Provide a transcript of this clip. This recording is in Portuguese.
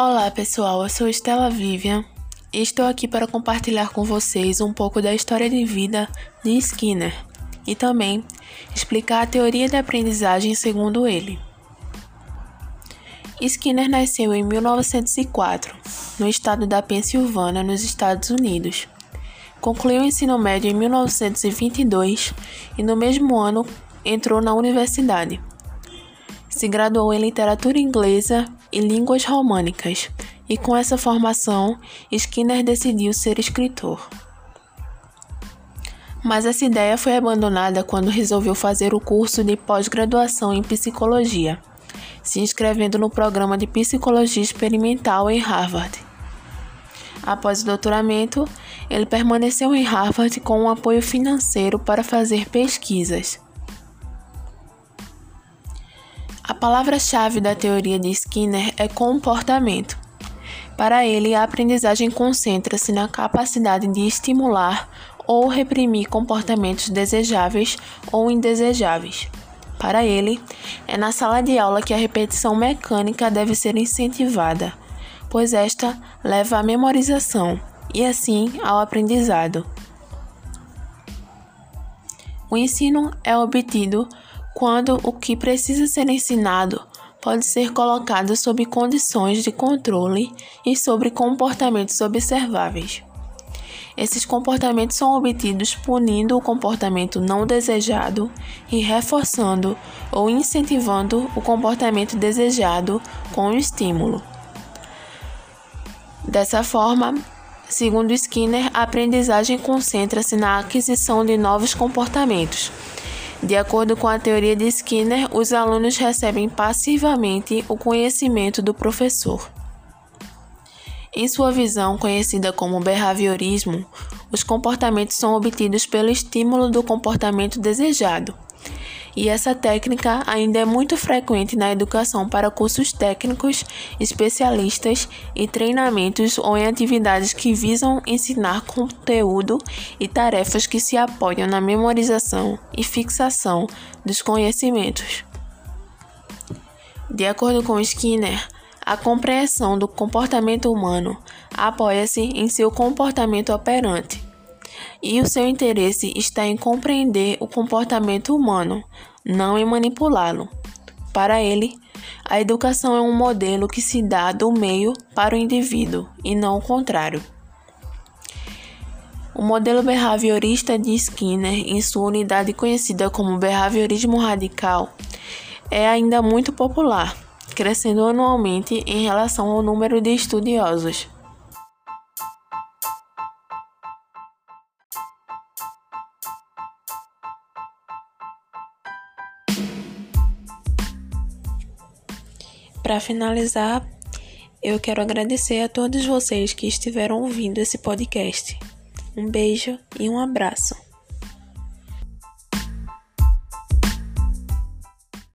Olá pessoal, eu sou Estela Vivian e estou aqui para compartilhar com vocês um pouco da história de vida de Skinner e também explicar a teoria da aprendizagem segundo ele. Skinner nasceu em 1904, no estado da Pensilvânia, nos Estados Unidos. Concluiu o ensino médio em 1922 e no mesmo ano entrou na universidade. Se graduou em literatura inglesa e línguas românicas, e com essa formação, Skinner decidiu ser escritor. Mas essa ideia foi abandonada quando resolveu fazer o curso de pós-graduação em psicologia, se inscrevendo no programa de psicologia experimental em Harvard. Após o doutoramento, ele permaneceu em Harvard com um apoio financeiro para fazer pesquisas. A palavra-chave da teoria de Skinner é comportamento. Para ele, a aprendizagem concentra-se na capacidade de estimular ou reprimir comportamentos desejáveis ou indesejáveis. Para ele, é na sala de aula que a repetição mecânica deve ser incentivada, pois esta leva à memorização e assim ao aprendizado. O ensino é obtido quando o que precisa ser ensinado pode ser colocado sob condições de controle e sobre comportamentos observáveis. Esses comportamentos são obtidos punindo o comportamento não desejado e reforçando ou incentivando o comportamento desejado com o estímulo. Dessa forma, segundo Skinner, a aprendizagem concentra-se na aquisição de novos comportamentos de acordo com a teoria de Skinner, os alunos recebem passivamente o conhecimento do professor. Em sua visão, conhecida como behaviorismo, os comportamentos são obtidos pelo estímulo do comportamento desejado e essa técnica ainda é muito frequente na educação para cursos técnicos, especialistas e treinamentos ou em atividades que visam ensinar conteúdo e tarefas que se apoiam na memorização e fixação dos conhecimentos. De acordo com Skinner, a compreensão do comportamento humano apoia-se em seu comportamento operante e o seu interesse está em compreender o comportamento humano, não em manipulá-lo. Para ele, a educação é um modelo que se dá do meio para o indivíduo e não o contrário. O modelo behaviorista de Skinner, em sua unidade conhecida como behaviorismo radical, é ainda muito popular, crescendo anualmente em relação ao número de estudiosos. Para finalizar, eu quero agradecer a todos vocês que estiveram ouvindo esse podcast. Um beijo e um abraço.